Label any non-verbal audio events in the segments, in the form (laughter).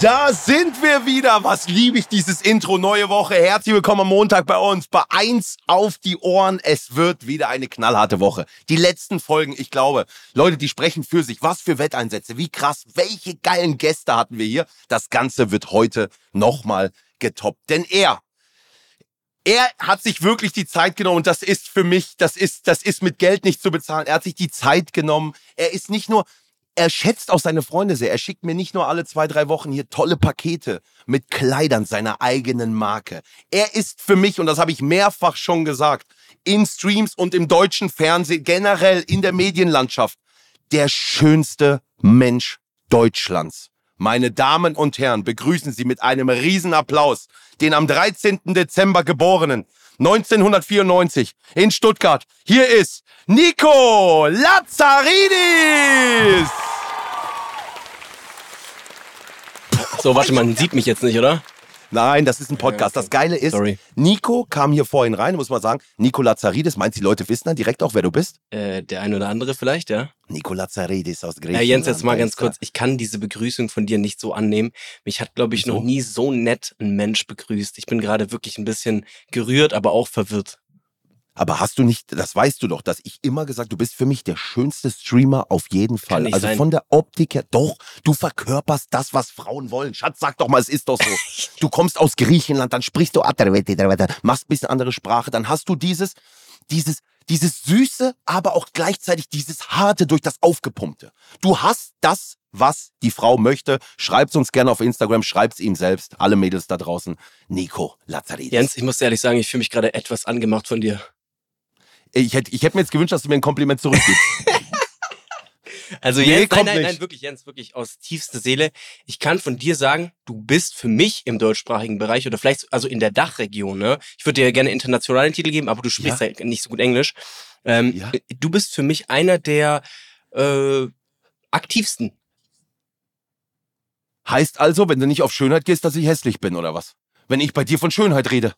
Da sind wir wieder. Was liebe ich dieses Intro. Neue Woche. Herzlich willkommen am Montag bei uns. Bei eins auf die Ohren. Es wird wieder eine knallharte Woche. Die letzten Folgen, ich glaube, Leute, die sprechen für sich. Was für Wetteinsätze. Wie krass. Welche geilen Gäste hatten wir hier. Das Ganze wird heute nochmal getoppt. Denn er, er hat sich wirklich die Zeit genommen und das ist für mich, das ist, das ist mit Geld nicht zu bezahlen. Er hat sich die Zeit genommen. Er ist nicht nur, er schätzt auch seine Freunde sehr. Er schickt mir nicht nur alle zwei, drei Wochen hier tolle Pakete mit Kleidern seiner eigenen Marke. Er ist für mich, und das habe ich mehrfach schon gesagt, in Streams und im deutschen Fernsehen, generell in der Medienlandschaft, der schönste Mensch Deutschlands. Meine Damen und Herren, begrüßen Sie mit einem Riesenapplaus den am 13. Dezember geborenen 1994 in Stuttgart. Hier ist Nico Lazzaridis! So, warte, man sieht mich jetzt nicht, oder? Nein, das ist ein Podcast. Das Geile ist, Sorry. Nico kam hier vorhin rein, muss man sagen. Nico Lazzaridis, meinst du, die Leute wissen dann direkt auch, wer du bist? Äh, der eine oder andere vielleicht, ja? Nico Lazzaridis aus Ja, Griechenland. Jens, jetzt mal ganz kurz. Ich kann diese Begrüßung von dir nicht so annehmen. Mich hat, glaube ich, Wieso? noch nie so nett ein Mensch begrüßt. Ich bin gerade wirklich ein bisschen gerührt, aber auch verwirrt. Aber hast du nicht, das weißt du doch, dass ich immer gesagt, du bist für mich der schönste Streamer auf jeden Fall. Also sein. von der Optik her, doch, du verkörperst das, was Frauen wollen. Schatz, sag doch mal, es ist doch so. (laughs) du kommst aus Griechenland, dann sprichst du, machst ein bisschen andere Sprache, dann hast du dieses, dieses, dieses Süße, aber auch gleichzeitig dieses Harte durch das Aufgepumpte. Du hast das, was die Frau möchte. Schreib's uns gerne auf Instagram, schreib's ihm selbst, alle Mädels da draußen. Nico Lazzaridis. Jens, ich muss ehrlich sagen, ich fühle mich gerade etwas angemacht von dir. Ich hätte ich hätt mir jetzt gewünscht, dass du mir ein Kompliment zurückgibst. (laughs) Also Nee, Jens, nein, nein, nein, wirklich, Jens, wirklich aus tiefster Seele. Ich kann von dir sagen, du bist für mich im deutschsprachigen Bereich oder vielleicht also in der Dachregion, ne? Ich würde dir gerne internationalen Titel geben, aber du sprichst ja, nicht so gut Englisch. Ähm, Ja. Du bist für mich einer der äh, aktivsten. Heißt also, wenn du nicht auf Schönheit gehst, dass ich hässlich bin, oder was? Wenn ich bei dir von Schönheit rede.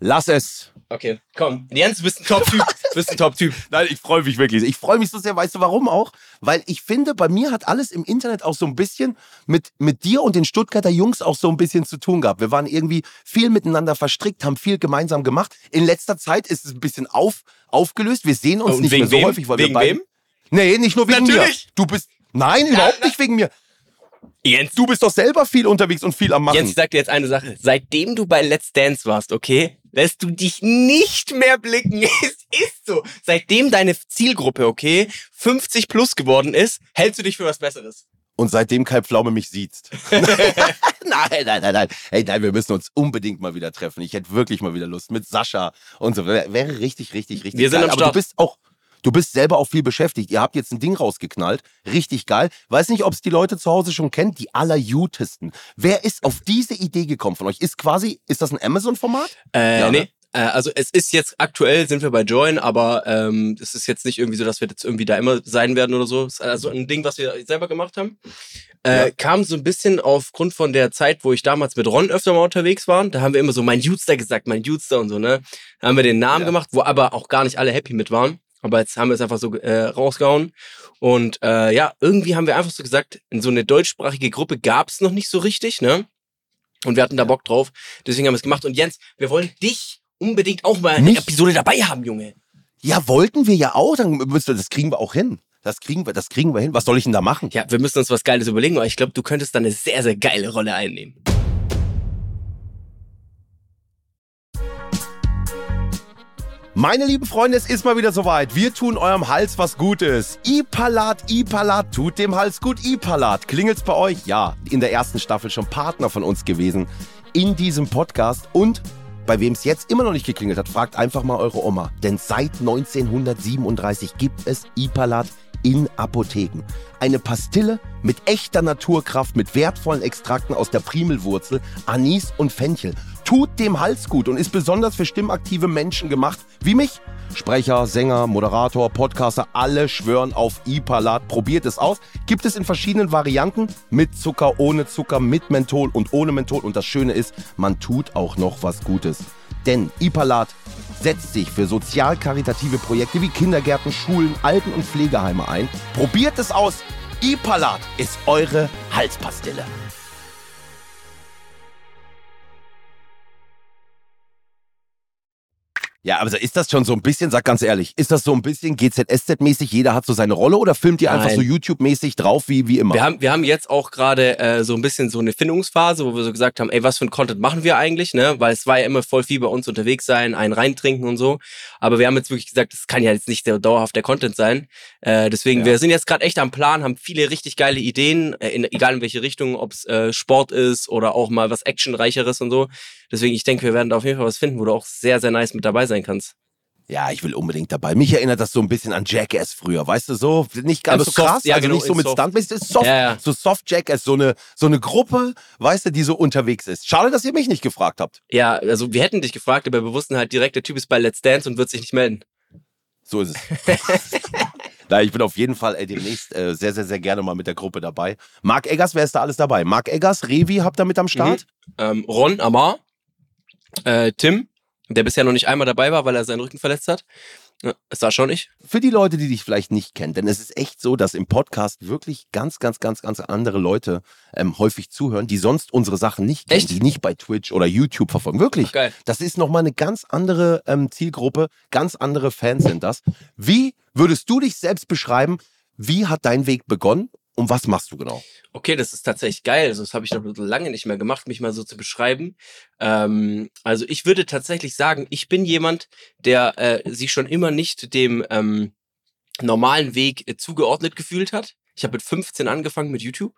Lass es. Okay, komm. Jens, du bist ein Top-Typ. (laughs) Du bist ein Top-Typ. Nein, ich freue mich wirklich. Ich freue mich so sehr. Weißt du warum auch? Weil ich finde, bei mir hat alles im Internet auch so ein bisschen mit, mit dir und den Stuttgarter Jungs auch so ein bisschen zu tun gehabt. Wir waren irgendwie viel miteinander verstrickt, haben viel gemeinsam gemacht. In letzter Zeit ist es ein bisschen auf, aufgelöst. Wir sehen uns Und nicht mehr so wem? häufig, weil Wegen wir beide. wem? Nee, nicht nur wegen Natürlich. mir. Du bist. Nein, überhaupt nicht wegen mir. Jens, Du bist doch selber viel unterwegs und viel am Machen. Jens, ich sag dir jetzt eine Sache. Seitdem du bei Let's Dance warst, okay, lässt du dich nicht mehr blicken. (laughs) Es ist so. Seitdem deine Zielgruppe, okay, 50 plus geworden ist, hältst du dich für was Besseres. Und seitdem Kai Pflaume mich sieht. (laughs) (laughs) nein, nein, nein, nein. Hey, nein, wir müssen uns unbedingt mal wieder treffen. Ich hätte wirklich mal wieder Lust mit Sascha und so. Wäre richtig, richtig, richtig Wir sind geil. am Aber Start. du bist auch, du bist selber auch viel beschäftigt. Ihr habt jetzt ein Ding rausgeknallt. Richtig geil. Weiß nicht, ob es die Leute zu Hause schon kennen. Die allerjutesten. Wer ist auf diese Idee gekommen von euch? Ist quasi, ist das ein Amazon-Format? Äh, Ja, ne? nee. Äh, Also es ist jetzt aktuell sind wir bei Join, aber ähm, es ist jetzt nicht irgendwie so, dass wir jetzt irgendwie da immer sein werden oder so. Es ist also ein Ding, was wir selber gemacht haben. Äh, Ja. Kam so ein bisschen aufgrund von der Zeit, wo ich damals mit Ron öfter mal unterwegs war. Da haben wir immer so mein Jutster gesagt, mein Jutster und so, ne? Da haben wir den Namen Ja. gemacht, wo aber auch gar nicht alle happy mit waren. Aber jetzt haben wir es einfach so äh, rausgehauen. Und äh, ja, irgendwie haben wir einfach so gesagt, in so eine deutschsprachige Gruppe gab es noch nicht so richtig, ne? Und wir hatten da Bock drauf. Deswegen haben wir es gemacht. Und Jens, wir wollen dich unbedingt auch mal eine Mich? Episode dabei haben, Junge. Ja, wollten wir ja auch. Dann müsst ihr, das kriegen wir auch hin. Das kriegen wir, das kriegen wir hin. Was soll ich denn da machen? Ja, wir müssen uns was Geiles überlegen, aber ich glaube, du könntest da eine sehr, sehr geile Rolle einnehmen. Meine lieben Freunde, es ist mal wieder soweit. Wir tun eurem Hals was Gutes. Ipalat, Ipalat, tut dem Hals gut. Ipalat, klingelt's bei euch? Ja, in der ersten Staffel schon Partner von uns gewesen in diesem Podcast und bei wem es jetzt immer noch nicht geklingelt hat, fragt einfach mal eure Oma. Denn seit 1937 gibt es Ipalat in Apotheken. Eine Pastille mit echter Naturkraft, mit wertvollen Extrakten aus der Primelwurzel, Anis und Fenchel. Tut dem Hals gut und ist besonders für stimmaktive Menschen gemacht, wie mich. Sprecher, Sänger, Moderator, Podcaster, alle schwören auf Ipalat. Probiert es aus. Gibt es in verschiedenen Varianten. Mit Zucker, ohne Zucker, mit Menthol und ohne Menthol. Und das Schöne ist, man tut auch noch was Gutes. Denn Ipalat setzt sich für sozial-karitative Projekte wie Kindergärten, Schulen, Alten- und Pflegeheime ein. Probiert es aus. Ipalat ist eure Halspastille. Ja, aber ist das schon so ein bisschen, sag ganz ehrlich, ist das so ein bisschen GZSZ-mäßig, jeder hat so seine Rolle oder filmt ihr einfach so YouTube-mäßig drauf wie, wie immer? Wir haben, wir haben jetzt auch gerade äh, so ein bisschen so eine Findungsphase, wo wir so gesagt haben, ey, was für ein Content machen wir eigentlich, ne? Weil es war ja immer voll viel bei uns unterwegs sein, einen reintrinken und so. Aber wir haben jetzt wirklich gesagt, das kann ja jetzt nicht der dauerhaft der Content sein. Äh, deswegen, Ja. wir sind jetzt gerade echt am Plan, haben viele richtig geile Ideen, äh, in, egal in welche Richtung, ob es äh, Sport ist oder auch mal was Actionreicheres und so. Deswegen, ich denke, wir werden da auf jeden Fall was finden, wo du auch sehr, sehr nice mit dabei sein kannst. Ja, ich will unbedingt dabei. Mich erinnert das so ein bisschen an Jackass früher, weißt du, so nicht ganz Aber so soft, krass, ja, also genau, nicht so mit. Stunt, es ist soft, Ja, ja. so soft Jackass, so eine, so eine Gruppe, weißt du, die so unterwegs ist. Schade, dass ihr mich nicht gefragt habt. Ja, also wir hätten dich gefragt, aber wir wussten halt direkt, der Typ ist bei Let's Dance und wird sich nicht melden. So ist es. (laughs) Na, ich bin auf jeden Fall äh, demnächst äh, sehr, sehr, sehr gerne mal mit der Gruppe dabei. Marc Eggers, wer ist da alles dabei? Marc Eggers, Revi habt ihr mit am Start? ähm, Ron Amar, äh, Tim, der bisher noch nicht einmal dabei war, weil er seinen Rücken verletzt hat. Ist da schon ich. Für die Leute, die dich vielleicht nicht kennen, denn es ist echt so, dass im Podcast wirklich ganz, ganz, ganz, ganz andere Leute ähm, häufig zuhören, die sonst unsere Sachen nicht kennen, Echt? die nicht bei Twitch oder YouTube verfolgen. Wirklich. Ach, geil. Das ist nochmal eine ganz andere ähm, Zielgruppe, ganz andere Fans sind das. Wie würdest du dich selbst beschreiben? Wie hat dein Weg begonnen und was machst du genau? Okay, das ist tatsächlich geil. Also das habe ich noch lange nicht mehr gemacht, mich mal so zu beschreiben. Ähm, also ich würde tatsächlich sagen, ich bin jemand, der äh, sich schon immer nicht dem ähm, normalen Weg äh, zugeordnet gefühlt hat. Ich habe mit 15 angefangen mit YouTube,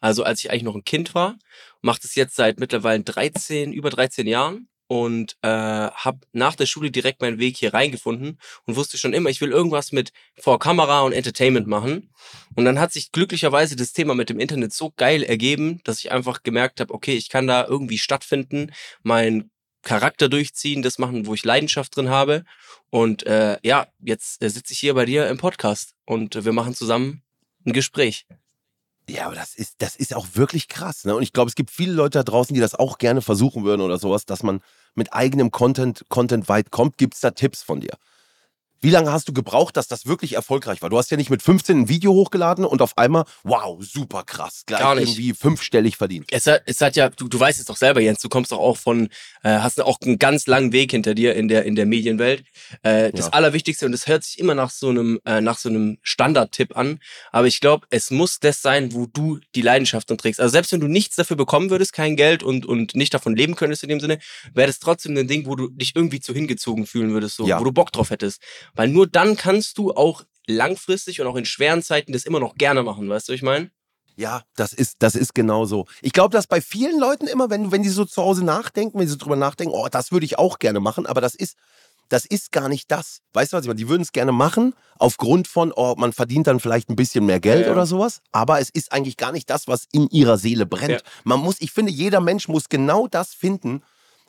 also als ich eigentlich noch ein Kind war, mache das jetzt seit mittlerweile 13, über 13 Jahren und äh, habe nach der Schule direkt meinen Weg hier reingefunden und wusste schon immer, ich will irgendwas mit vor Kamera und Entertainment machen. Und dann hat sich glücklicherweise das Thema mit dem Internet so geil ergeben, dass ich einfach gemerkt habe, okay, ich kann da irgendwie stattfinden, meinen Charakter durchziehen, das machen, wo ich Leidenschaft drin habe. Und äh, ja, jetzt äh, sitze ich hier bei dir im Podcast und äh, wir machen zusammen ein Gespräch. Ja, aber das ist, das ist auch wirklich krass. Ne? Und ich glaube, es gibt viele Leute da draußen, die das auch gerne versuchen würden oder sowas, dass man mit eigenem Content, Content weit kommt. Gibt es da Tipps von dir? Wie lange hast du gebraucht, dass das wirklich erfolgreich war? Du hast ja nicht mit 15 ein Video hochgeladen und auf einmal, wow, super krass, gleich Gar nicht. irgendwie fünfstellig verdient. Es hat, es hat ja, du, du weißt es doch selber, Jens, du kommst doch auch von, äh, hast auch einen ganz langen Weg hinter dir in der, in der Medienwelt. Äh, das Ja. Allerwichtigste, und es hört sich immer nach so einem, äh, nach so einem Standardtipp an, aber ich glaube, es muss das sein, wo du die Leidenschaft drin trägst. Also selbst wenn du nichts dafür bekommen würdest, kein Geld und, und nicht davon leben könntest in dem Sinne, wäre das trotzdem ein Ding, wo du dich irgendwie zu hingezogen fühlen würdest, so, Ja. wo du Bock drauf hättest. Weil nur dann kannst du auch langfristig und auch in schweren Zeiten das immer noch gerne machen, weißt du, was ich meine? Ja, das ist, das ist genau so. Ich glaube, dass bei vielen Leuten immer, wenn, wenn die so zu Hause nachdenken, wenn sie drüber nachdenken, oh, das würde ich auch gerne machen, aber das ist, das ist gar nicht das. Weißt du, was ich meine? Die würden es gerne machen, aufgrund von, oh, man verdient dann vielleicht ein bisschen mehr Geld ja. oder sowas, aber es ist eigentlich gar nicht das, was in ihrer Seele brennt. Ja. Man muss, ich finde, jeder Mensch muss genau das finden,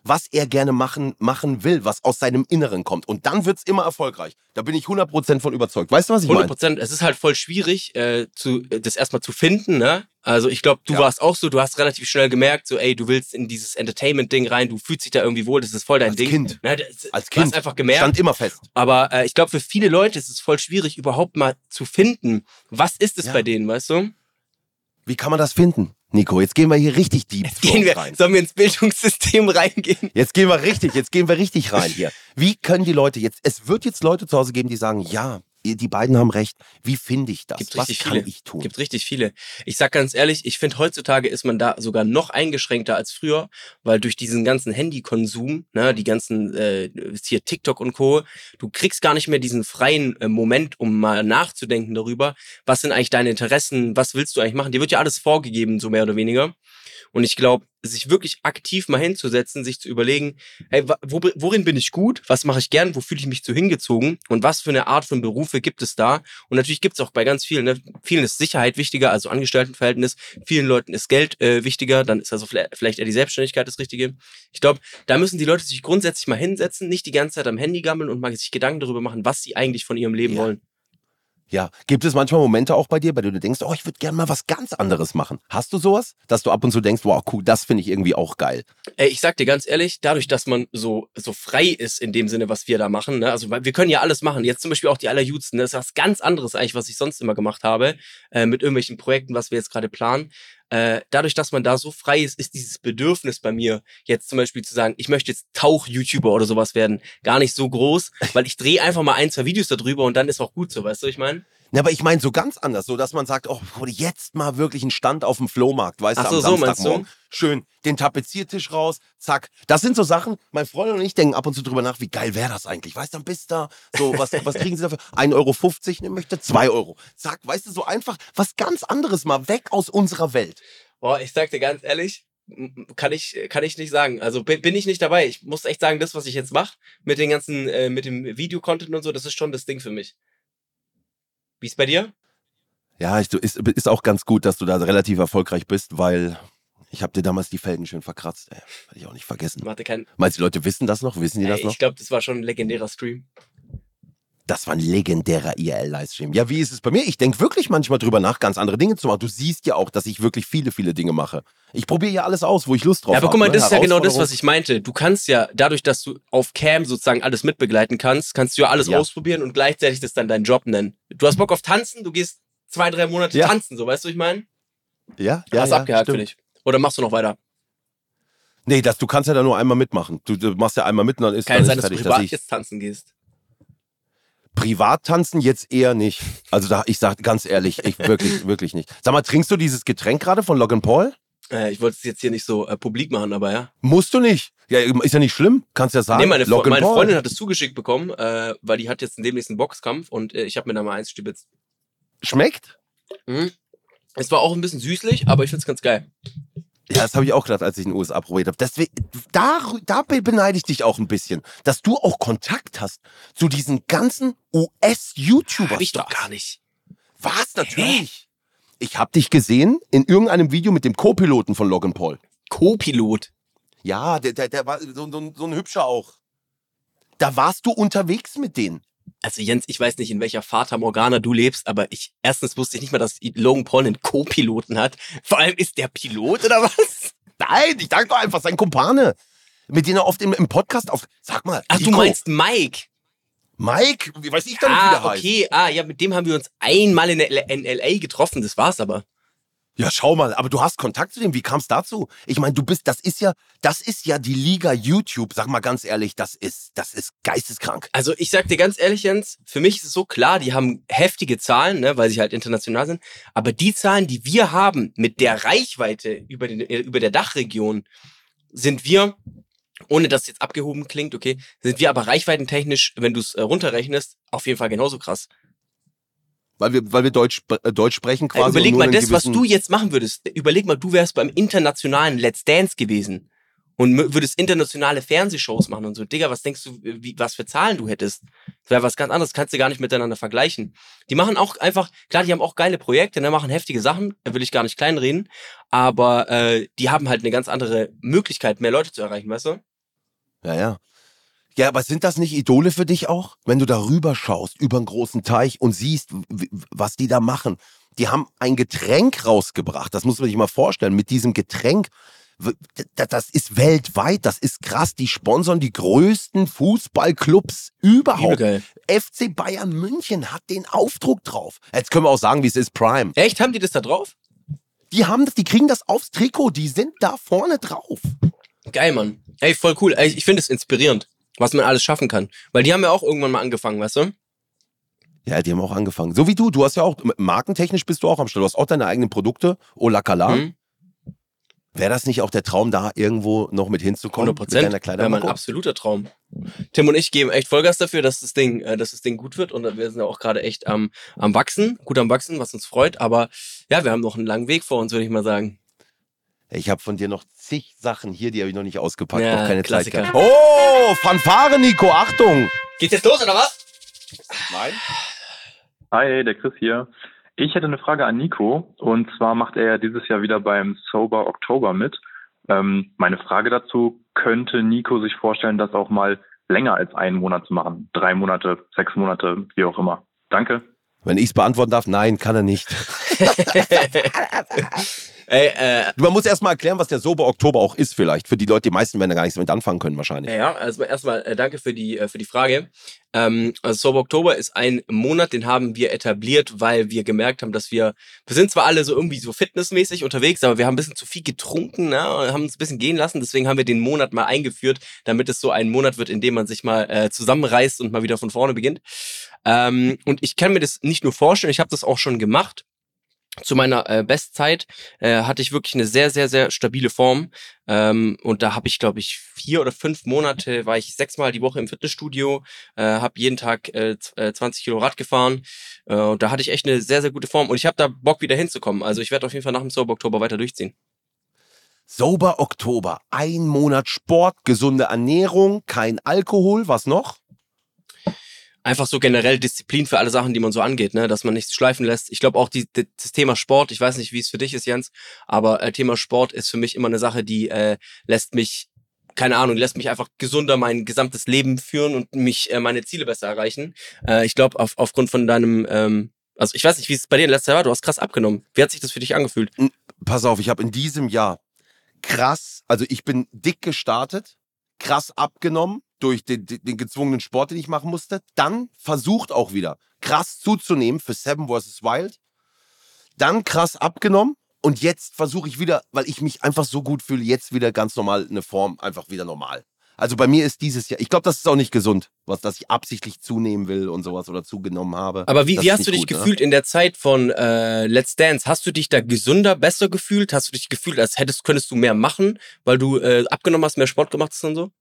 was er gerne machen, machen will, was aus seinem Inneren kommt. Und dann wird's immer erfolgreich. Da bin ich 100% von überzeugt. Weißt du, was ich 100 meine? Prozent. Es ist halt voll schwierig, äh, zu, äh, das erstmal zu finden, ne? Also ich glaube, du Ja. warst auch so, du hast relativ schnell gemerkt, so, ey, du willst in dieses Entertainment-Ding rein, du fühlst dich da irgendwie wohl, das ist voll dein Als Ding. Kind. Ne, das, Als Du hast Kind. einfach gemerkt. Stand immer fest. Aber äh, ich glaube, für viele Leute ist es voll schwierig, überhaupt mal zu finden, was ist es Ja. bei denen, weißt du? Wie kann man das finden? Nico, jetzt gehen wir hier richtig deep Gehen wir, rein. sollen wir ins Bildungssystem reingehen? Jetzt gehen wir richtig, jetzt gehen wir richtig rein (laughs) hier. Wie können die Leute jetzt, es wird jetzt Leute zu Hause geben, die sagen, ja, die beiden haben recht. Wie finde ich das? Gibt Was richtig kann viele. ich tun? Gibt richtig viele. Ich sag ganz ehrlich, ich finde heutzutage ist man da sogar noch eingeschränkter als früher, weil durch diesen ganzen Handykonsum, ne, die ganzen äh, hier TikTok und Co, du kriegst gar nicht mehr diesen freien äh, Moment, um mal nachzudenken darüber, was sind eigentlich deine Interessen, was willst du eigentlich machen? Dir wird ja alles vorgegeben, so mehr oder weniger. Und ich glaube, sich wirklich aktiv mal hinzusetzen, sich zu überlegen, hey, wo, worin bin ich gut, was mache ich gern, wo fühle ich mich zu hingezogen und was für eine Art von Berufe gibt es da? Und natürlich gibt es auch bei ganz vielen, ne, vielen ist Sicherheit wichtiger, also Angestelltenverhältnis, vielen Leuten ist Geld äh, wichtiger, dann ist also vielleicht vielleicht eher die Selbstständigkeit das Richtige. Ich glaube, da müssen die Leute sich grundsätzlich mal hinsetzen, nicht die ganze Zeit am Handy gammeln und mal sich Gedanken darüber machen, was sie eigentlich von ihrem Leben Ja. wollen. Ja, gibt es manchmal Momente auch bei dir, bei denen du denkst, oh, ich würde gerne mal was ganz anderes machen. Hast du sowas, dass du ab und zu denkst, wow, cool, das finde ich irgendwie auch geil. Ey, ich sag dir ganz ehrlich, dadurch, dass man so, so frei ist in dem Sinne, was wir da machen, ne? also wir können ja alles machen. Jetzt zum Beispiel auch die Allerjudsten, ne? das ist was ganz anderes eigentlich, was ich sonst immer gemacht habe, äh, mit irgendwelchen Projekten, was wir jetzt gerade planen. Äh, dadurch, dass man da so frei ist, ist dieses Bedürfnis bei mir, jetzt zum Beispiel zu sagen, ich möchte jetzt Tauch-YouTuber oder sowas werden, gar nicht so groß, (laughs) weil ich drehe einfach mal ein, zwei Videos darüber und dann ist auch gut so, weißt du, ich meine? Ja, aber ich meine so ganz anders, so dass man sagt, oh, jetzt mal wirklich ein Stand auf dem Flohmarkt, weißt Ach du, am so du? Samstagmorgen. Schön, den Tapeziertisch raus, zack. Das sind so Sachen, mein Freund und ich denken ab und zu drüber nach, wie geil wäre das eigentlich? Weißt du, dann bist da, so, was, (laughs) was kriegen sie dafür? 1,50 Euro, ne, möchte 2 Euro. Zack, weißt du, so einfach was ganz anderes mal weg aus unserer Welt. Boah, ich sag dir ganz ehrlich, kann ich, kann ich nicht sagen. Also bin, ich nicht dabei. Ich muss echt sagen, das, was ich jetzt mache, mit den ganzen, äh, mit dem Videocontent und so, das ist schon das Ding für mich. Wie ist bei dir? Ja, ist, ist auch ganz gut, dass du da relativ erfolgreich bist, weil ich habe dir damals die Felgen schön verkratzt. Ey. Ich auch nicht vergessen. Meinst du, die Leute wissen das noch? Wissen die das Ey, noch? ich glaube, das war schon ein legendärer Stream. Das war ein legendärer IRL-Livestream. Ja, wie ist es bei mir? Ich denke wirklich manchmal drüber nach, ganz andere Dinge zu machen. Du siehst ja auch, dass ich wirklich viele, viele Dinge mache. Ich probiere ja alles aus, wo ich Lust drauf Ja, habe. aber guck mal, ne? das ist ja genau das, was ich meinte. Du kannst ja, dadurch, dass du auf Cam sozusagen alles mitbegleiten kannst, kannst du ja alles Ja. ausprobieren und gleichzeitig das dann deinen Job nennen. Du hast Bock auf Tanzen, du gehst zwei, drei Monate Ja. tanzen, so weißt du, ich meine? Ja, ja, hast ja, abgehakt für stimmt. dich. Oder machst du noch weiter? Nee, das, du kannst ja da nur einmal mitmachen. Du, du machst ja einmal mit und dann ist, Kann dann sein, ist dass du privat ich, jetzt tanzen gehst. Privat tanzen jetzt eher nicht. Also da, ich sag ganz ehrlich, ich (laughs) wirklich, wirklich nicht. Sag mal, trinkst du dieses Getränk gerade von Logan Paul? Äh, ich wollte es jetzt hier nicht so äh, publik machen, aber ja. Musst du nicht. Ja, ist ja nicht schlimm. Kannst ja sagen. Nee, meine, Fre meine. Freundin hat es zugeschickt bekommen, äh, weil die hat jetzt demnächst einen Boxkampf und äh, ich habe mir da mal eins stibitzt. Schmeckt? Mhm. Es war auch ein bisschen süßlich, aber ich find's ganz geil. Ja, das habe ich auch gedacht, als ich in den USA probiert habe. Deswegen, da, da beneide ich dich auch ein bisschen, dass du auch Kontakt hast zu diesen ganzen US-YouTubers. Hab ich doch gar nicht. Was? Natürlich. Ich habe dich gesehen in irgendeinem Video mit dem Co-Piloten von Logan Paul. Co-Pilot. Ja, der, der, der war so, so, so ein hübscher auch. Da warst du unterwegs mit denen. Also Jens, ich weiß nicht, in welcher Fata Morgana du lebst, aber ich erstens wusste ich nicht mal, dass Logan Paul einen Co-Piloten hat. Vor allem ist der Pilot oder was? Nein, ich dachte doch einfach, sein Kumpane. Mit denen er oft im, im Podcast auf. Sag mal. Ach, du Nico, meinst Mike? Mike? Wie weiß ich denn, wie der Ah, heißt? okay. Ah, ja, mit dem haben wir uns einmal in, L in LA getroffen. Das war's aber. Ja, schau mal, aber du hast Kontakt zu dem. Wie kam es dazu? Ich meine, du bist, das ist ja, das ist ja die Liga YouTube. Sag mal ganz ehrlich, das ist, das ist geisteskrank. Also ich sag dir ganz ehrlich, Jens, für mich ist es so klar, die haben heftige Zahlen, ne, weil sie halt international sind. Aber die Zahlen, die wir haben mit der Reichweite über, den, äh, über der Dachregion, sind wir, ohne dass es jetzt abgehoben klingt, okay, sind wir aber reichweitentechnisch, wenn du es äh, runterrechnest, auf jeden Fall genauso krass. Weil wir, weil wir Deutsch, äh, Deutsch sprechen quasi. Und überleg mal, das, was du jetzt machen würdest, überleg mal, du wärst beim internationalen Let's Dance gewesen und würdest internationale Fernsehshows machen und so. Digga, was denkst du, wie, was für Zahlen du hättest? Das wäre was ganz anderes, kannst du gar nicht miteinander vergleichen. Die machen auch einfach, klar, die haben auch geile Projekte, ne, machen heftige Sachen, da will ich gar nicht kleinreden, aber äh, die haben halt eine ganz andere Möglichkeit, mehr Leute zu erreichen, weißt du? Ja, ja. Ja, aber sind das nicht Idole für dich auch? Wenn du darüber schaust, über einen großen Teich und siehst, was die da machen. Die haben ein Getränk rausgebracht. Das muss man sich mal vorstellen. Mit diesem Getränk, das ist weltweit, das ist krass. Die sponsern die größten Fußballclubs überhaupt. Geil. FC Bayern München hat den Aufdruck drauf. Jetzt können wir auch sagen, wie es ist, Prime. Echt, haben die das da drauf? Die haben das, die kriegen das aufs Trikot, die sind da vorne drauf. Geil, Mann. Ey, voll cool. Ich finde es inspirierend, was man alles schaffen kann. Weil die haben ja auch irgendwann mal angefangen, weißt du? Ja, die haben auch angefangen. So wie du. Du hast ja auch, markentechnisch bist du auch am Start. Du hast auch deine eigenen Produkte. Ola Kala. Mhm. Wäre das nicht auch der Traum, da irgendwo noch mit hinzukommen? 100 Prozent. Wäre mein absoluter Traum. Tim und ich geben echt Vollgas dafür, dass das Ding, äh, dass das Ding gut wird und wir sind ja auch gerade echt am, am wachsen, gut am wachsen, was uns freut. Aber ja, wir haben noch einen langen Weg vor uns, würde ich mal sagen. Ich habe von dir noch zig Sachen hier, die habe ich noch nicht ausgepackt. Ja, noch keine Klassiker. Zeit gehabt. Oh, Fanfare, Nico. Achtung. Geht's jetzt los oder was? Nein. Hi, der Chris hier. Ich hätte eine Frage an Nico und zwar macht er ja dieses Jahr wieder beim Sober Oktober mit. Ähm, meine Frage dazu, könnte Nico sich vorstellen, das auch mal länger als einen Monat zu machen? Drei Monate, sechs Monate, wie auch immer. Danke. Wenn ich es beantworten darf, nein, kann er nicht. Ey, äh, Man muss erst mal erklären, was der Sober Oktober auch ist, vielleicht. Für die Leute, die meisten werden da gar nichts damit anfangen können, wahrscheinlich. Ja, also erstmal äh, danke für die, äh, für die Frage. Ähm, also Sober Oktober ist ein Monat, den haben wir etabliert, weil wir gemerkt haben, dass wir, wir sind zwar alle so irgendwie so fitnessmäßig unterwegs, aber wir haben ein bisschen zu viel getrunken, ne, und haben uns ein bisschen gehen lassen. Deswegen haben wir den Monat mal eingeführt, damit es so ein Monat wird, in dem man sich mal äh, zusammenreißt und mal wieder von vorne beginnt. Ähm, und ich kann mir das nicht nur vorstellen, ich habe das auch schon gemacht zu meiner äh, Bestzeit äh, hatte ich wirklich eine sehr, sehr, sehr stabile Form. Ähm, und da habe ich, glaube ich, vier oder fünf Monate, war ich sechsmal die Woche im Fitnessstudio, äh, habe jeden Tag äh, z- äh, 20 Kilo Rad gefahren. Äh, und da hatte ich echt eine sehr, sehr gute Form. Und ich habe da Bock, wieder hinzukommen. Also ich werde auf jeden Fall nach dem Sober Oktober weiter durchziehen. Sober Oktober. Ein Monat Sport, gesunde Ernährung, kein Alkohol. Was noch? Einfach so generell Disziplin für alle Sachen, die man so angeht, ne, dass man nichts schleifen lässt. Ich glaube auch die, die, das Thema Sport, ich weiß nicht, wie es für dich ist, Jens, aber äh, Thema Sport ist für mich immer eine Sache, die äh, lässt mich keine Ahnung, lässt mich einfach gesunder mein gesamtes Leben führen und mich äh, meine Ziele besser erreichen. Äh, ich glaube, auf, aufgrund von deinem, ähm, also ich weiß nicht, wie es bei dir in letzter Jahr war, du hast krass abgenommen. Wie hat sich das für dich angefühlt? Pass auf, ich habe in diesem Jahr krass, also ich bin dick gestartet, krass abgenommen durch den, den, gezwungenen Sport, den ich machen musste. Dann versucht auch wieder krass zuzunehmen für Seven vs. Wild. Dann krass abgenommen. Und jetzt versuche ich wieder, weil ich mich einfach so gut fühle, jetzt wieder ganz normal eine Form, einfach wieder normal. Also bei mir ist dieses Jahr, ich glaube, das ist auch nicht gesund, was, dass ich absichtlich zunehmen will und sowas oder zugenommen habe. Aber wie, wie hast du dich gut, ne? gefühlt in der Zeit von äh, Let's Dance? Hast du dich da gesünder, besser gefühlt? Hast du dich gefühlt, als hättest, könntest du mehr machen, weil du äh, abgenommen hast, mehr Sport gemacht hast und so?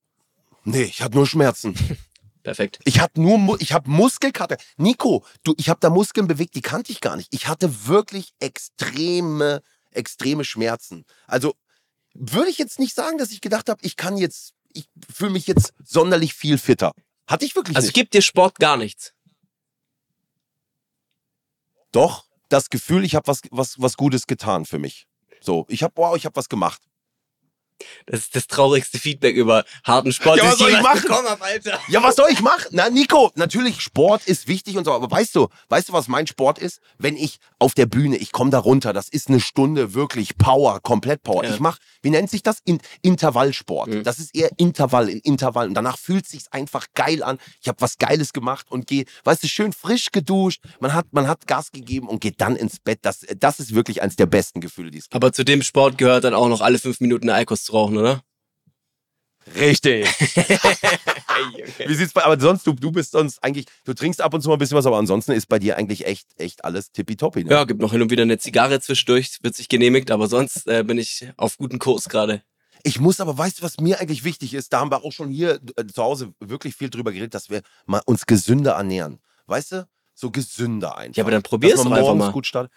Nee, ich hatte nur Schmerzen. (laughs) Perfekt. Ich hatte nur, ich habe Muskelkater. Nico, du, ich habe da Muskeln bewegt, die kannte ich gar nicht. Ich hatte wirklich extreme, extreme Schmerzen. Also würde ich jetzt nicht sagen, dass ich gedacht habe, ich kann jetzt, ich fühle mich jetzt sonderlich viel fitter. Hatte ich wirklich Also nicht. gibt dir Sport gar nichts. Doch das Gefühl, ich habe was, was, was Gutes getan für mich. So, ich habe, wow, ich habe was gemacht. Das ist das traurigste Feedback über harten Sport, Ja, was soll ich machen? hab, Alter. Ja, was soll ich machen? Na, Nico, natürlich, Sport ist wichtig und so, aber weißt du, weißt du, was mein Sport ist? Wenn ich auf der Bühne, ich komme da runter, das ist eine Stunde wirklich Power, komplett Power. Ja. Ich mach, wie nennt sich das? In Intervallsport. Mhm. Das ist eher Intervall in Intervall und danach fühlt sich's einfach geil an. Ich habe was Geiles gemacht und gehe, weißt du, schön frisch geduscht. Man hat, man hat Gas gegeben und geht dann ins Bett. Das, das ist wirklich eins der besten Gefühle, die es gibt. Aber zu dem Sport gehört dann auch noch alle fünf Minuten eine Eikos zu rauchen, oder? Richtig. (laughs) Wie sieht's bei, aber sonst, du, du bist sonst eigentlich, du trinkst ab und zu mal ein bisschen was, aber ansonsten ist bei dir eigentlich echt, echt alles tippitoppi. Ne? Ja, gibt noch hin und wieder eine Zigarre zwischendurch, wird sich genehmigt, aber sonst äh, bin ich auf guten Kurs gerade. Ich muss aber, weißt du, was mir eigentlich wichtig ist? Da haben wir auch schon hier äh, zu Hause wirklich viel drüber geredet, dass wir mal uns gesünder ernähren. Weißt du? So gesünder einfach. Ja, aber dann probier's man doch einfach mal. gut startet.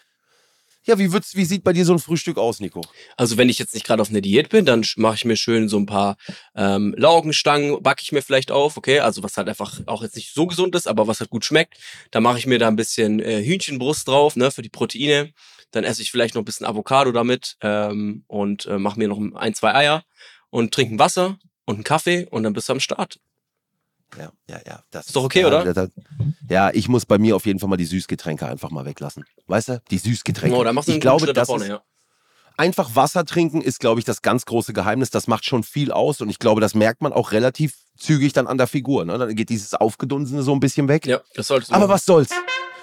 Ja, wie, wird's, wie sieht bei dir so ein Frühstück aus, Nico? Also wenn ich jetzt nicht gerade auf einer Diät bin, dann mache ich mir schön so ein paar ähm, Laugenstangen, backe ich mir vielleicht auf, okay, also was halt einfach auch jetzt nicht so gesund ist, aber was halt gut schmeckt. Dann mache ich mir da ein bisschen äh, Hühnchenbrust drauf, ne, für die Proteine. Dann esse ich vielleicht noch ein bisschen Avocado damit ähm, und äh, mache mir noch ein, zwei Eier und trinke Wasser und einen Kaffee und dann bist du am Start. Ja, ja, ja. Das Ist doch okay, ja, oder? da- Ja, ich muss bei mir auf jeden Fall mal die Süßgetränke einfach mal weglassen. Weißt du? Die Süßgetränke. Oh, da machst du ich einen glaube, Schritt nach das vorne, ist, ja. einfach Wasser trinken ist, glaube ich, das ganz große Geheimnis. Das macht schon viel aus und ich glaube, das merkt man auch relativ zügig dann an der Figur. Ne? Dann geht dieses Aufgedunsene so ein bisschen weg. Ja, das solltest du Aber machen. was soll's?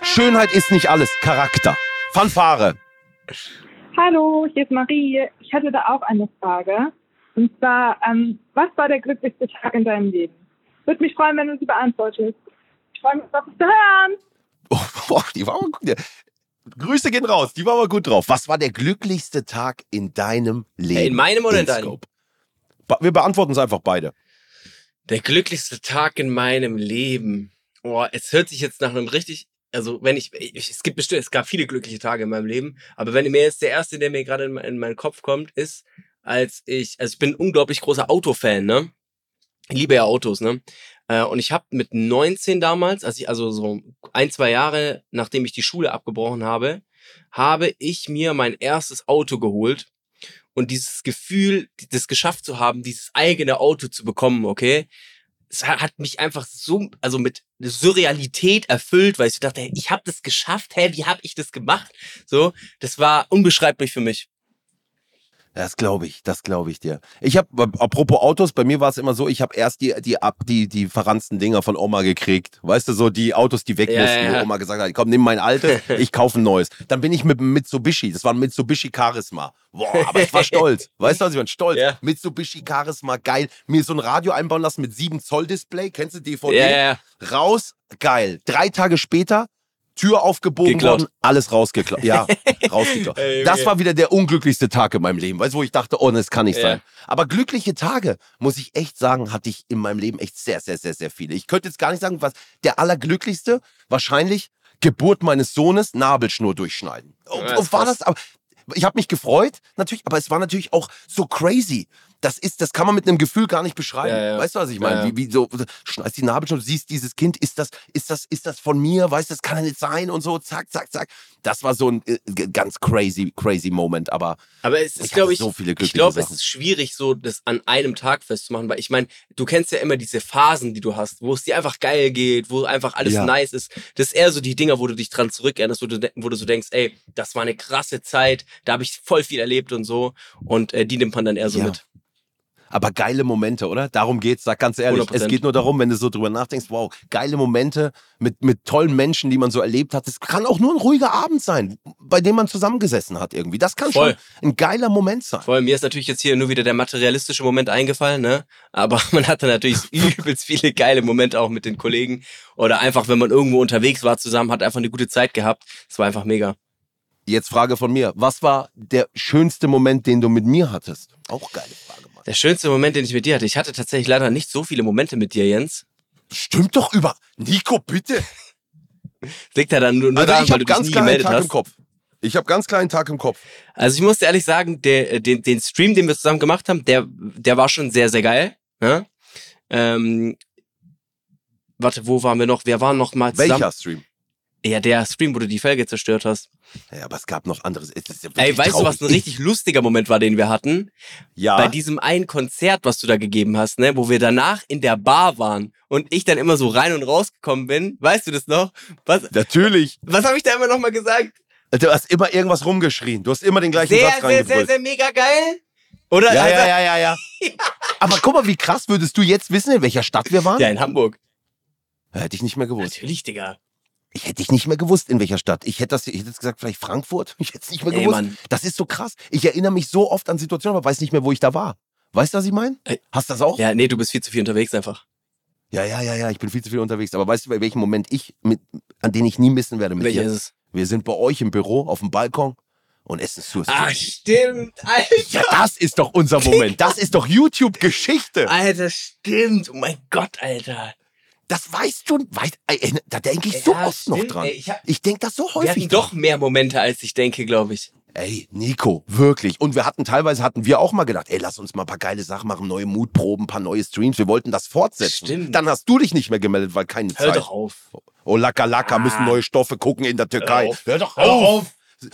Schönheit ist nicht alles. Charakter. Fanfare. Hallo, hier ist Marie. Ich hatte da auch eine Frage. Und zwar, ähm, was war der glücklichste Tag in deinem Leben? Würde mich freuen, wenn du sie beantwortest. Ich freue mich, was zu hören. (laughs) Oh, Die war aber gut. Grüße gehen raus, die war aber gut drauf. Was war der glücklichste Tag in deinem Leben? In meinem oder in deinem? Scope? Ba- Wir beantworten es einfach beide. Der glücklichste Tag in meinem Leben. Boah, es hört sich jetzt nach einem richtig, also wenn ich, ich es gibt bestimmt, es gab viele glückliche Tage in meinem Leben, aber wenn mir jetzt der erste, der mir gerade in, in meinen Kopf kommt, ist, als ich, also ich bin ein unglaublich großer Autofan, ne? Liebe ja Autos, ne? Äh, Und ich habe mit 19 damals, als ich also so ein, zwei Jahre nachdem ich die Schule abgebrochen habe, habe ich mir mein erstes Auto geholt und dieses Gefühl, das geschafft zu haben, dieses eigene Auto zu bekommen, okay, es ha- hat mich einfach so, also mit Surrealität erfüllt, weil ich dachte, ich habe das geschafft, hä, wie habe ich das gemacht? So, das war unbeschreiblich für mich. Das glaube ich, das glaube ich dir. Ich habe, apropos Autos, bei mir war es immer so, ich habe erst die, die, ab, die, die verranzten Dinger von Oma gekriegt. Weißt du, so die Autos, die weg Ja, mussten, ja. wo Oma gesagt hat, komm, nimm mein altes, (laughs) ich kaufe ein neues. Dann bin ich mit dem Mitsubishi, das war ein Mitsubishi Charisma. Boah, aber ich war stolz. (laughs) Weißt du, was ich meine? Stolz. Ja. Mitsubishi Charisma, geil. Mir so ein Radio einbauen lassen mit 7 Zoll Display, kennst du DVD? Ja, ja. Raus, geil. Drei Tage später, Tür aufgebogen Geklaut. worden, alles rausgeklaut. Ja, (laughs) rausgeklaut. Das war wieder der unglücklichste Tag in meinem Leben, weißt du, wo ich dachte, oh, das kann nicht Ja. sein. Aber glückliche Tage, muss ich echt sagen, hatte ich in meinem Leben echt sehr, sehr, sehr, sehr viele. Ich könnte jetzt gar nicht sagen, was der allerglücklichste, wahrscheinlich Geburt meines Sohnes, Nabelschnur durchschneiden. Und, Ja, ist und war das, aber ich habe mich gefreut, natürlich, aber es war natürlich auch so crazy. Das ist, das kann man mit einem Gefühl gar nicht beschreiben. Ja, ja. Weißt du, was ich meine? Ja. Wie, wie so, schneidest die Nabelschnur, du siehst dieses Kind, ist das, ist das, ist das von mir? Weißt du, das kann ja nicht sein und so, zack, zack, zack. Das war so ein äh, ganz crazy, crazy Moment, aber Aber es ist, glaube ich, so viele ich glaube, es ist schwierig, so das an einem Tag festzumachen, weil ich meine, du kennst ja immer diese Phasen, die du hast, wo es dir einfach geil geht, wo einfach alles nice ist. Das ist eher so die Dinger, wo du dich dran zurückerinnerst, wo du, wo du so denkst, ey, das war eine krasse Zeit, da habe ich voll viel erlebt und so. Und äh, die nimmt man dann eher so mit. Aber geile Momente, oder? Darum geht's, sag ganz ehrlich. 100%. Es geht nur darum, wenn du so drüber nachdenkst, wow, geile Momente mit, mit tollen Menschen, die man so erlebt hat. Es kann auch nur ein ruhiger Abend sein, bei dem man zusammengesessen hat irgendwie. Das kann Voll. schon ein geiler Moment sein. Vor allem mir ist natürlich jetzt hier nur wieder der materialistische Moment eingefallen, ne? Aber (laughs) man hatte natürlich (laughs) übelst viele geile Momente auch mit den Kollegen. Oder einfach, wenn man irgendwo unterwegs war zusammen, hat einfach eine gute Zeit gehabt. Es war einfach mega. Jetzt Frage von mir. Was war der schönste Moment, den du mit mir hattest? Auch geile Frage, Mann. Der schönste Moment, den ich mit dir hatte. Ich hatte tatsächlich leider nicht so viele Momente mit dir, Jens. Stimmt doch über. Nico, bitte. Liegt ja dann nur, Also daran, ich weil du dich ganz nie klar einen gemeldet Tag im hast. Kopf. Ich habe ganz klar einen Tag im Kopf. Also ich muss dir ehrlich sagen, der, äh, den, den Stream, den wir zusammen gemacht haben, der, der war schon sehr, sehr geil. Ne? Ähm, warte, wo waren wir noch? Wir waren noch mal zusammen. Welcher Stream? Ja, der Stream, wo du die Felge zerstört hast. Ja, aber es gab noch anderes. Es ist ja Ey, weißt du, was ein traurig. richtig lustiger Moment war, den wir hatten? Ja. Bei diesem einen Konzert, was du da gegeben hast, ne, wo wir danach in der Bar waren und ich dann immer so rein und rausgekommen bin. Weißt du das noch? Was, Natürlich. was habe ich da immer noch mal gesagt? Du hast immer irgendwas rumgeschrien. Du hast immer den gleichen Sehr, Satz sehr, sehr, reingebrüllt. sehr mega geil. Oder? Ja, Also- ja, ja, ja, ja. (laughs) Aber guck mal, wie krass würdest du jetzt wissen, in welcher Stadt wir waren? Ja, in Hamburg. Hätte ich nicht mehr gewusst. Natürlich, Digga. Ich hätte ich nicht mehr gewusst, in welcher Stadt. Ich hätte das, ich hätte jetzt gesagt, vielleicht Frankfurt. Ich hätte es nicht mehr Ey, gewusst. Mann. Das ist so krass. Ich erinnere mich so oft an Situationen, aber weiß nicht mehr, wo ich da war. Weißt du, was ich meine? Ey. Hast du das auch? Ja, nee, du bist viel zu viel unterwegs einfach. ja, ja, ja, ja. Ich bin viel zu viel unterwegs. Aber weißt du, bei welchem Moment ich, mit, an den ich nie missen werde mit Welcher dir? ist es? Wir sind bei euch im Büro auf dem Balkon und essen Sushi. Ah, stimmt, Alter. ja, das ist doch unser Moment. Das ist doch YouTube-Geschichte. Alter, stimmt. Oh mein Gott, Alter. Das weißt du. Weißt, ey, da denke ich so Ja, oft noch stimmt, dran. ey, ich hab- ich denke das so Wir häufig. hatten dran. doch mehr Momente, als ich denke, glaube ich. Ey, Nico, wirklich. Und wir hatten teilweise hatten wir auch mal gedacht, ey, lass uns mal ein paar geile Sachen machen, neue Mutproben, ein paar neue Streams. Wir wollten das fortsetzen. Stimmt. Dann hast du dich nicht mehr gemeldet, weil keine Hör Zeit. doch auf. Oh, Laka Laka, müssen neue Stoffe gucken in der Türkei. auf. Hör doch Hör auf.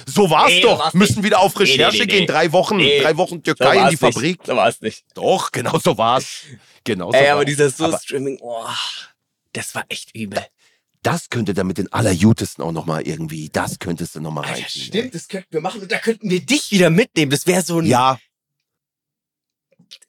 So war's Nee, doch. war's Müssen nicht. wieder auf Recherche nee, nee. gehen. Drei Wochen, drei Wochen So Türkei in war's die nicht. Fabrik. So war es nicht. Doch, genau so war's. (laughs) Genau so Ey, aber war's. dieser So-Streaming, oh, das war echt übel. das könnte dann mit den allerjutesten auch nochmal irgendwie, das könntest du nochmal reinziehen. stimmt, das könnten wir machen und da könnten wir dich wieder mitnehmen. Das wäre so ein Ja,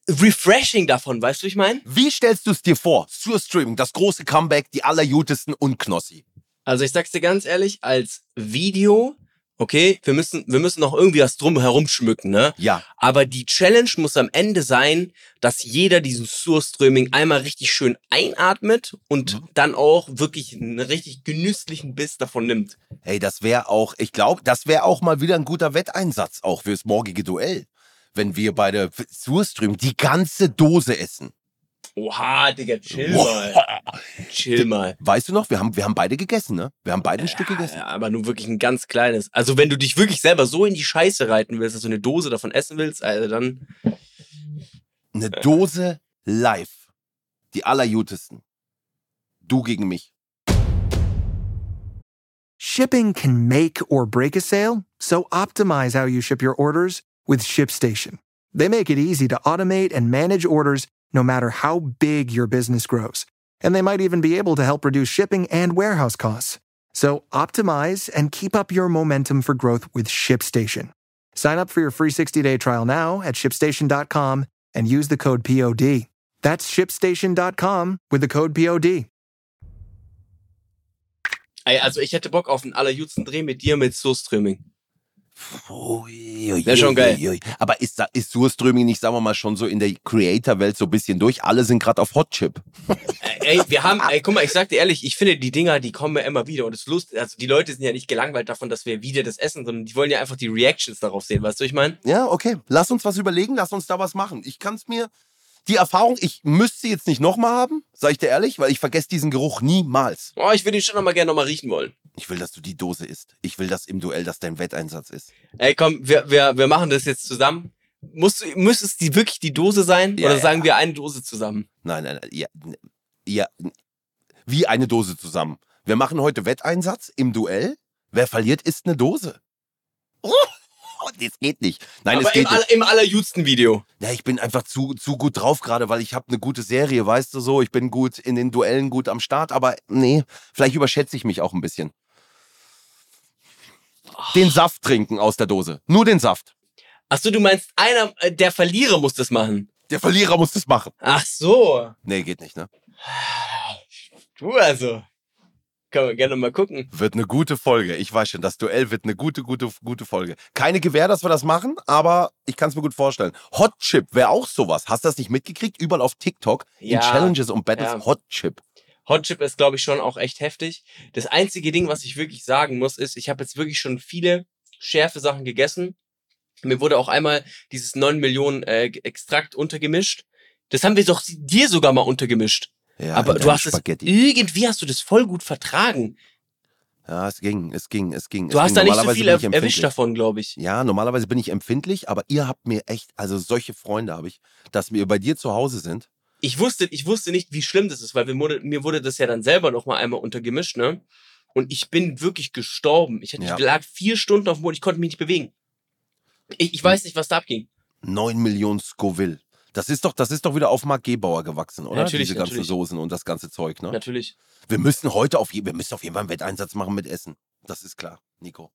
Refreshing davon, weißt du, ich meine? wie stellst du es dir vor? Sur Streaming, das große Comeback, die allerjutesten und Knossi. Also ich sag's dir ganz ehrlich, als Video okay, wir müssen, wir müssen noch irgendwie was drum herum schmücken, ne? Ja. Aber die Challenge muss am Ende sein, dass jeder diesen Surströming einmal richtig schön einatmet und Mhm. dann auch wirklich einen richtig genüsslichen Biss davon nimmt. Hey, das wäre auch, ich glaube, das wäre auch mal wieder ein guter Wetteinsatz, auch fürs morgige Duell. Wenn wir bei der Surström die ganze Dose essen. Oha, Digga, chill mal. Chill mal. Weißt du noch, wir haben, wir haben beide gegessen, ne? Wir haben beide ein Stück gegessen. Ja, aber nur wirklich ein ganz kleines. Also wenn du dich wirklich selber so in die Scheiße reiten willst, dass du eine Dose davon essen willst, also dann. Eine Dose live. Die allerjutesten. Du gegen mich. Shipping can make or break a sale, so optimize how you ship your orders with ShipStation. They make it easy to automate and manage orders no matter how big your business grows. And they might even be able to help reduce shipping and warehouse costs. So optimize and keep up your momentum for growth with ShipStation. Sign up for your free 60-day trial now at shipstation.com and use the code POD. That's shipstation.com with the code POD. Also ich hätte Bock auf einen allerjüdsten Dreh mit dir mit Surströming. Ui, Wär schon geil. Aber ist, ist Surströming nicht, sagen wir mal, schon so in der Creator-Welt so ein bisschen durch? Alle sind gerade auf Hotchip. Ey, wir haben, ey, guck mal, ich sag dir ehrlich, ich finde die Dinger, die kommen ja immer wieder und es ist lustig, also die Leute sind ja nicht gelangweilt davon, dass wir wieder das essen, sondern die wollen ja einfach die Reactions darauf sehen, weißt du, ich meine? Ja, okay. Lass uns was überlegen, lass uns da was machen. Ich kann es mir. Die Erfahrung, ich müsste sie jetzt nicht nochmal haben, sag ich dir ehrlich, weil ich vergesse diesen Geruch niemals. Oh, ich würde ihn schon noch mal gerne noch mal riechen wollen. Ich will, dass du die Dose isst. Ich will, dass im Duell das dein Wetteinsatz ist. Ey, komm, wir, wir, wir machen das jetzt zusammen. Muss, muss es die wirklich die Dose sein? Ja, oder ja. sagen wir eine Dose zusammen? Nein, nein, nein. Ja, ja, wie eine Dose zusammen. Wir machen heute Wetteinsatz im Duell. Wer verliert, isst eine Dose. Oh, das geht nicht. Nein, Aber es geht im, nicht. im allerjüdsten Video. Ja, ich bin einfach zu, zu gut drauf gerade, weil ich habe eine gute Serie, weißt du so. Ich bin gut in den Duellen gut am Start, aber nee, vielleicht überschätze ich mich auch ein bisschen. Den Saft trinken aus der Dose. Nur den Saft. Ach so, du meinst, einer, äh, der Verlierer muss das machen. Der Verlierer muss das machen. Ach so. Nee, geht nicht, ne? Du also. Können wir gerne mal gucken. Wird eine gute Folge. Ich weiß schon, das Duell wird eine gute, gute, gute Folge. Keine Gewähr, dass wir das machen, aber ich kann es mir gut vorstellen. Hot Chip wäre auch sowas. Hast du das nicht mitgekriegt? Überall auf TikTok Ja, in Challenges und Battles ja. Hot Chip. Hot Chip ist, glaube ich, schon auch echt heftig. Das einzige Ding, was ich wirklich sagen muss, ist, ich habe jetzt wirklich schon viele schärfe Sachen gegessen. Mir wurde auch einmal dieses 9 Millionen äh, Extrakt untergemischt. Das haben wir doch dir sogar mal untergemischt. Ja, Aber du hast Spaghetti. es, irgendwie hast du das voll gut vertragen. Ja, es ging, es ging, es ging. Du es hast ging. da nicht so viel er erwischt davon, glaube ich. Ja, normalerweise bin ich empfindlich, aber ihr habt mir echt, also solche Freunde habe ich, dass wir bei dir zu Hause sind. Ich wusste, ich wusste nicht, wie schlimm das ist, weil mir wurde, mir wurde das ja dann selber noch mal einmal untergemischt, ne? Und ich bin wirklich gestorben. Ich, hatte, Ja. ich lag vier Stunden auf dem Boden, ich konnte mich nicht bewegen. Ich, ich weiß nicht, was da abging. 9 Millionen Scoville. Das ist doch, das ist doch wieder auf Mark Gebauer gewachsen, oder? Natürlich, Diese ganzen natürlich. Soßen und das ganze Zeug, ne? Natürlich. Wir müssen heute auf, je- wir müssen auf jeden Fall einen Wetteinsatz machen mit Essen. Das ist klar, Nico.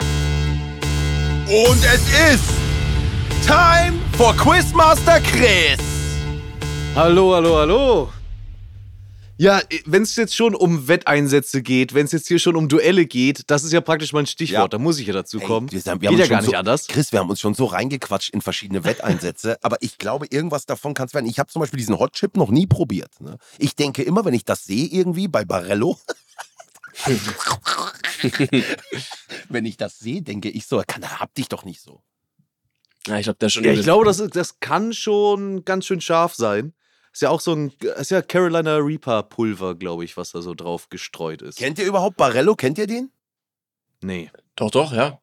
Und es ist Time for Quizmaster Chris. Hallo, hallo, hallo. Ja, wenn es jetzt schon um Wetteinsätze geht, wenn es jetzt hier schon um Duelle geht, das ist ja praktisch mein Stichwort, Ja. da muss ich ja dazu kommen. Ey, wir, haben- geht uns ja schon gar nicht so, anders. Chris, wir haben uns schon so reingequatscht in verschiedene Wetteinsätze, (laughs) aber ich glaube, irgendwas davon kann es werden. Ich habe zum Beispiel diesen Hot Chip noch nie probiert. Ne? Ich denke immer, wenn ich das sehe irgendwie bei Barello, (laughs) wenn ich das sehe, denke ich so, kann, hab dich doch nicht so. Ja, ich glaube, der schon. Ja, ich glaube, das, das kann schon ganz schön scharf sein. Ist ja auch so ein, ist ja Carolina Reaper Pulver, glaube ich, was da so drauf gestreut ist. Kennt ihr überhaupt Barello? Kennt ihr den? Nee. Doch, doch, ja.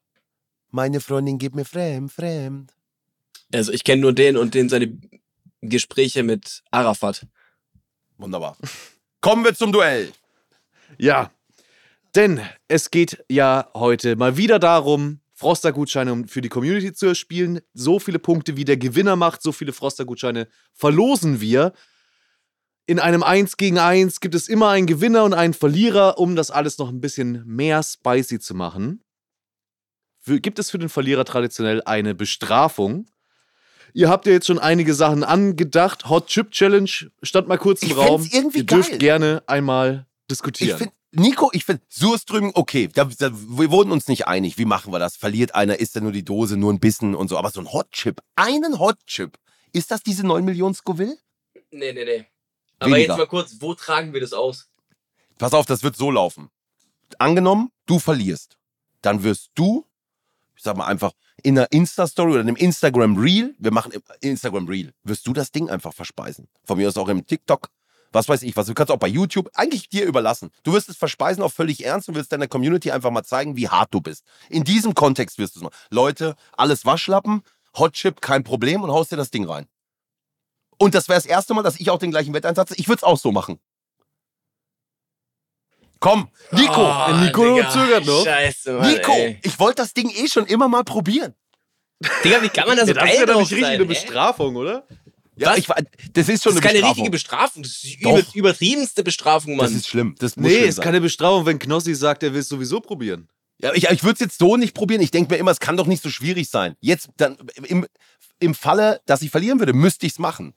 Meine Freundin gibt mir fremd, fremd. Also ich kenne nur den und den seine Gespräche mit Arafat. Wunderbar. Kommen wir zum Duell. Ja, denn es geht ja heute mal wieder darum, Froster-Gutscheine für die Community zu erspielen. So viele Punkte, wie der Gewinner macht, so viele Froster-Gutscheine verlosen wir. In einem 1 gegen 1 gibt es immer einen Gewinner und einen Verlierer, um das alles noch ein bisschen mehr spicy zu machen. Gibt es für den Verlierer traditionell eine Bestrafung? Ihr habt ja jetzt schon einige Sachen angedacht. Hot Chip Challenge stand mal kurz im Ich Raum. irgendwie Ihr dürft geil. gerne einmal diskutieren. Nico, ich finde, Surströmming, okay, da, da, wir wurden uns nicht einig. Wie machen wir das? Verliert einer, isst er nur die Dose, nur ein Bissen und so. Aber so ein Hotchip, einen Hotchip, ist das diese 9 Millionen Scoville? Nee, nee, nee. Aber Weniger. jetzt mal kurz, wo tragen wir das aus? Pass auf, das wird so laufen. Angenommen, du verlierst. Dann wirst du, ich sag mal einfach, in einer Insta-Story oder einem Instagram-Reel, wir machen Instagram-Reel, wirst du das Ding einfach verspeisen. Von mir aus auch im TikTok, was weiß ich was. Du kannst auch bei YouTube, eigentlich dir überlassen. Du wirst es verspeisen auf völlig ernst und wirst deiner Community einfach mal zeigen, wie hart du bist. In diesem Kontext wirst du es machen. Leute, alles Waschlappen, Hotchip, kein Problem und haust dir das Ding rein. Und das wäre das erste Mal, dass ich auch den gleichen Wetteinsatz, ich würde es auch so machen. Komm, Nico, Oh, Nico Digga. zögert noch. Scheiße, Mann, Nico, ey. ich wollte das Ding eh schon immer mal probieren. Digga, wie kann man da so Ja, das geil ist ja doch nicht richtig eine? Bestrafung, oder? Ja, Was? ich das ist schon Das ist eine keine Bestrafung. richtige Bestrafung. Das ist die über, übertriebenste Bestrafung, Mann. Das ist schlimm. Das muss Nee, schlimm ist sein. keine Bestrafung, wenn Knossi sagt, er will es sowieso probieren. Ja, ich ich würde es jetzt so nicht probieren. Ich denke mir immer, es kann doch nicht so schwierig sein. Jetzt dann im, im Falle, dass ich verlieren würde, müsste ich es machen.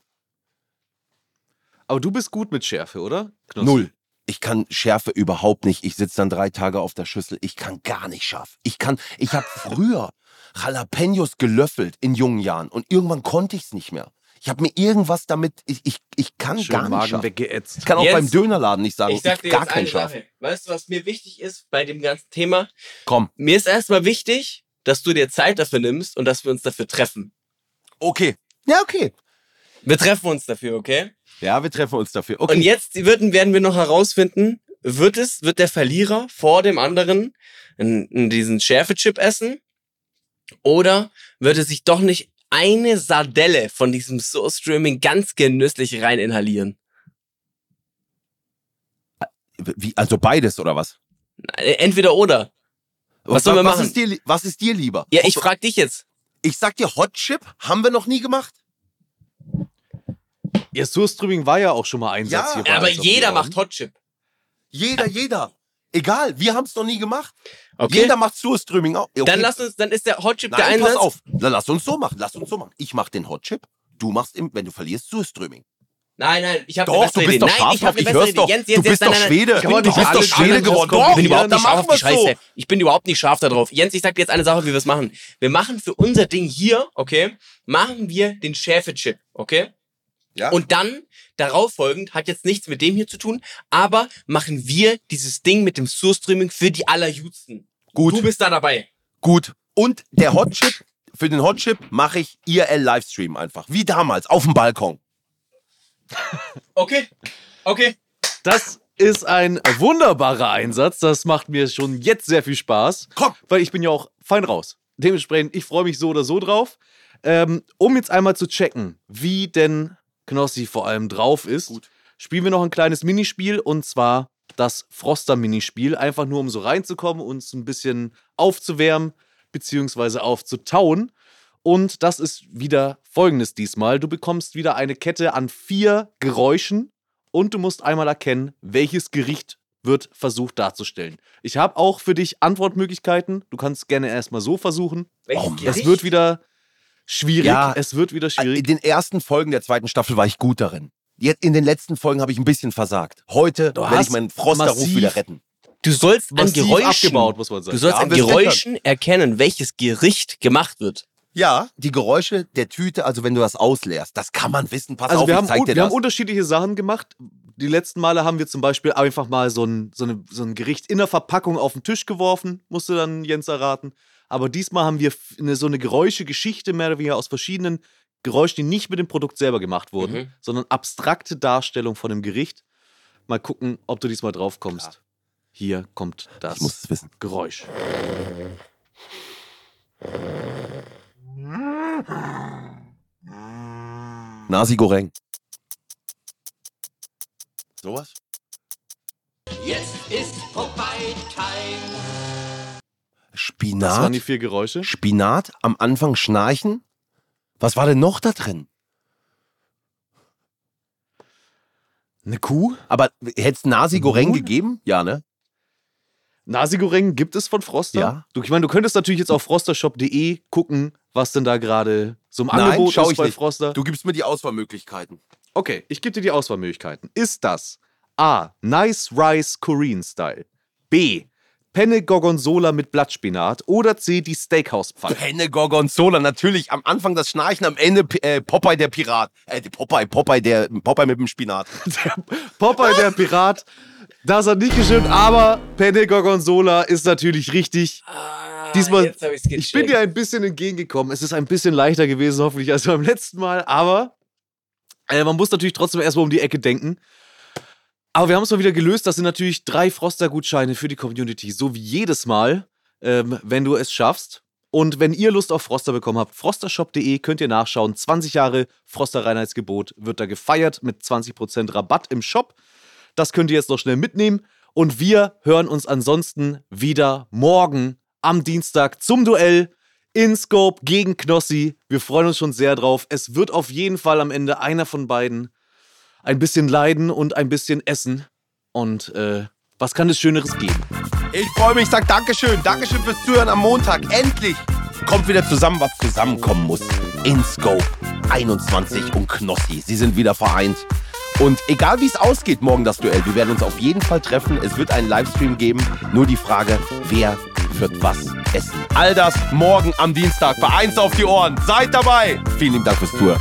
Aber du bist gut mit Schärfe, oder? Knossi? Null. Ich kann Schärfe überhaupt nicht. Ich sitze dann drei Tage auf der Schüssel. Ich kann gar nicht scharf. Ich kann, ich habe früher Jalapenos gelöffelt in jungen Jahren und irgendwann konnte ich es nicht mehr. Ich habe mir irgendwas damit, ich, ich, ich kann Schön gar nicht Magen scharf. weggeätzt. Ich kann auch Jetzt- beim Dönerladen nicht sagen, ich sag dir gar jetzt kein eine Scharf. Sache. Weißt du, was mir wichtig ist bei dem ganzen Thema? Komm, Mir ist erstmal wichtig, dass du dir Zeit dafür nimmst und dass wir uns dafür treffen. okay. Ja, okay. Wir treffen uns dafür, okay? Ja, wir treffen uns dafür. Okay. Und jetzt werden, werden wir noch herausfinden, wird es, wird der Verlierer vor dem anderen in, in diesen Schärfechip essen? Oder wird er sich doch nicht eine Sardelle von diesem Soul-Streaming ganz genüsslich rein inhalieren? Wie, also beides oder was? Äh, Entweder oder. Was sollen wir was machen? Ist dir, was ist dir lieber? Ja, ich frag dich jetzt. Ich sag dir, Hot Chip haben wir noch nie gemacht. Ja, Surströmming war ja auch schon mal Einsatz Ja, hier. Aber jeder macht Hotchip. Jeder, jeder. Egal, wir haben es noch nie gemacht. Okay? Jeder macht Surströmming auch. Okay. Dann lass uns, dann ist der Hotchip der Nein, Einsatz. pass auf. Dann lass uns so machen. Lass uns so machen. Ich mach den Hot Chip. Du machst, im, wenn du verlierst, Surströmming. Nein, nein, ich habe Doch, du bist Idee. doch nein, scharf ich eine Ich bessere hör's doch. Jens, Du Jens, bist Jens, doch nein, nein, Schwede. nein. Du Komm, bist doch Schwede geworden. Doch, Doch, ich bin überhaupt nicht scharf die wir's so. Scheiße. Ich bin überhaupt nicht scharf darauf. Jens, ich sag dir jetzt eine Sache, wie wir es machen. Wir machen für unser Ding hier, okay, machen wir den Schäfechip, okay? Ja? Und dann, darauf folgend, hat jetzt nichts mit dem hier zu tun, aber machen wir dieses Ding mit dem Surströmming für die Allerjudsten. Gut. Du bist da dabei. Gut. Und der Hot Chip, für den Hot Chip mache ich IRL-Livestream einfach. Wie damals, auf dem Balkon. (laughs) Okay, okay. Das ist ein wunderbarer Einsatz. Das macht mir schon jetzt sehr viel Spaß. Komm. Weil ich bin ja auch fein raus. Dementsprechend, ich freue mich so oder so drauf. Ähm, um jetzt einmal zu checken, wie denn Knossi vor allem drauf ist, Gut. spielen wir noch ein kleines Minispiel und zwar das Froster-Minispiel. Einfach nur, um so reinzukommen, uns ein bisschen aufzuwärmen, beziehungsweise aufzutauen. Und das ist wieder folgendes diesmal. Du bekommst wieder eine Kette an vier Geräuschen und du musst einmal erkennen, welches Gericht wird versucht darzustellen. Ich habe auch für dich Antwortmöglichkeiten. Du kannst gerne erstmal so versuchen. Welches Oh, Gericht? Es wird wieder schwierig. Ja. Es wird wieder In schwierig. den ersten Folgen der zweiten Staffel war ich gut darin. Jetzt in den letzten Folgen habe ich ein bisschen versagt. Heute Du werde ich meinen Frosterruf wieder retten. Du sollst an Geräuschen, abgebaut, muss man sagen. du sollst Ja, an Geräuschen erkennen, welches Gericht gemacht wird. Ja, die Geräusche der Tüte, also wenn du das ausleerst, das kann man wissen. Pass Also auf, wir, ich haben, zeig un- dir wir das. haben unterschiedliche Sachen gemacht. Die letzten Male haben wir zum Beispiel einfach mal so ein, so, eine, so ein Gericht in der Verpackung auf den Tisch geworfen, musste dann Jens erraten. Aber diesmal haben wir eine, so eine Geräuschegeschichte mehr oder weniger aus verschiedenen Geräuschen, die nicht mit dem Produkt selber gemacht wurden, Mhm. sondern abstrakte Darstellung von dem Gericht. Mal gucken, ob du diesmal drauf kommst. Hier kommt das ich muss es wissen. Geräusch. Nasi Goreng. Sowas? Jetzt ist vorbei, Time. Das waren die Spinat? vier Geräusche. Spinat, am Anfang schnarchen. Was war denn noch da drin? Eine Kuh. Aber hätte es Nasi Goreng gegeben? Ja, ne? Nasi Goreng gibt es von Froster. Ja. Du, ich meine, du könntest natürlich jetzt auf frostershop.de gucken, was denn da gerade so im Nein, Angebot schau ist ich bei nicht. Froster. Du gibst mir die Auswahlmöglichkeiten. Okay, ich gebe dir die Auswahlmöglichkeiten. Ist das A. Nice Rice Korean Style. B. Penne Gorgonzola mit Blattspinat. Oder C. Die Steakhouse-Pfanne. Penne Gorgonzola, natürlich. Am Anfang das Schnarchen, am Ende äh, Popeye der Pirat. Äh, die Popeye, Popeye, der, Popeye mit dem Spinat. Der (laughs) Popeye, der Pirat. Das hat nicht gestimmt, aber Penne Gorgonzola ist natürlich richtig. Diesmal, Ah, ich's ich bin dir ein bisschen entgegengekommen. Es ist ein bisschen leichter gewesen, hoffentlich, als beim letzten Mal. Aber äh, man muss natürlich trotzdem erstmal um die Ecke denken. Aber wir haben es mal wieder gelöst. Das sind natürlich drei Froster-Gutscheine für die Community. So wie jedes Mal, ähm, wenn du es schaffst. Und wenn ihr Lust auf Froster bekommen habt, frostershop.de könnt ihr nachschauen. 20 Jahre Froster Reinheitsgebot wird da gefeiert mit 20% Rabatt im Shop. Das könnt ihr jetzt noch schnell mitnehmen. Und wir hören uns ansonsten wieder morgen am Dienstag zum Duell in Scope gegen Knossi. Wir freuen uns schon sehr drauf. Es wird auf jeden Fall am Ende einer von beiden ein bisschen leiden und ein bisschen essen. Und äh, was kann es Schöneres geben? Ich freue mich, sag Dankeschön. Dankeschön fürs Zuhören am Montag. Endlich kommt wieder zusammen, was zusammenkommen muss. InScope 21 und Knossi. Sie sind wieder vereint. Und egal wie es ausgeht morgen das Duell, wir werden uns auf jeden Fall treffen. Es wird einen Livestream geben. Nur die Frage, wer wird was essen. All das morgen am Dienstag bei 1 auf die Ohren. Seid dabei. Vielen lieben Dank fürs Zuhören.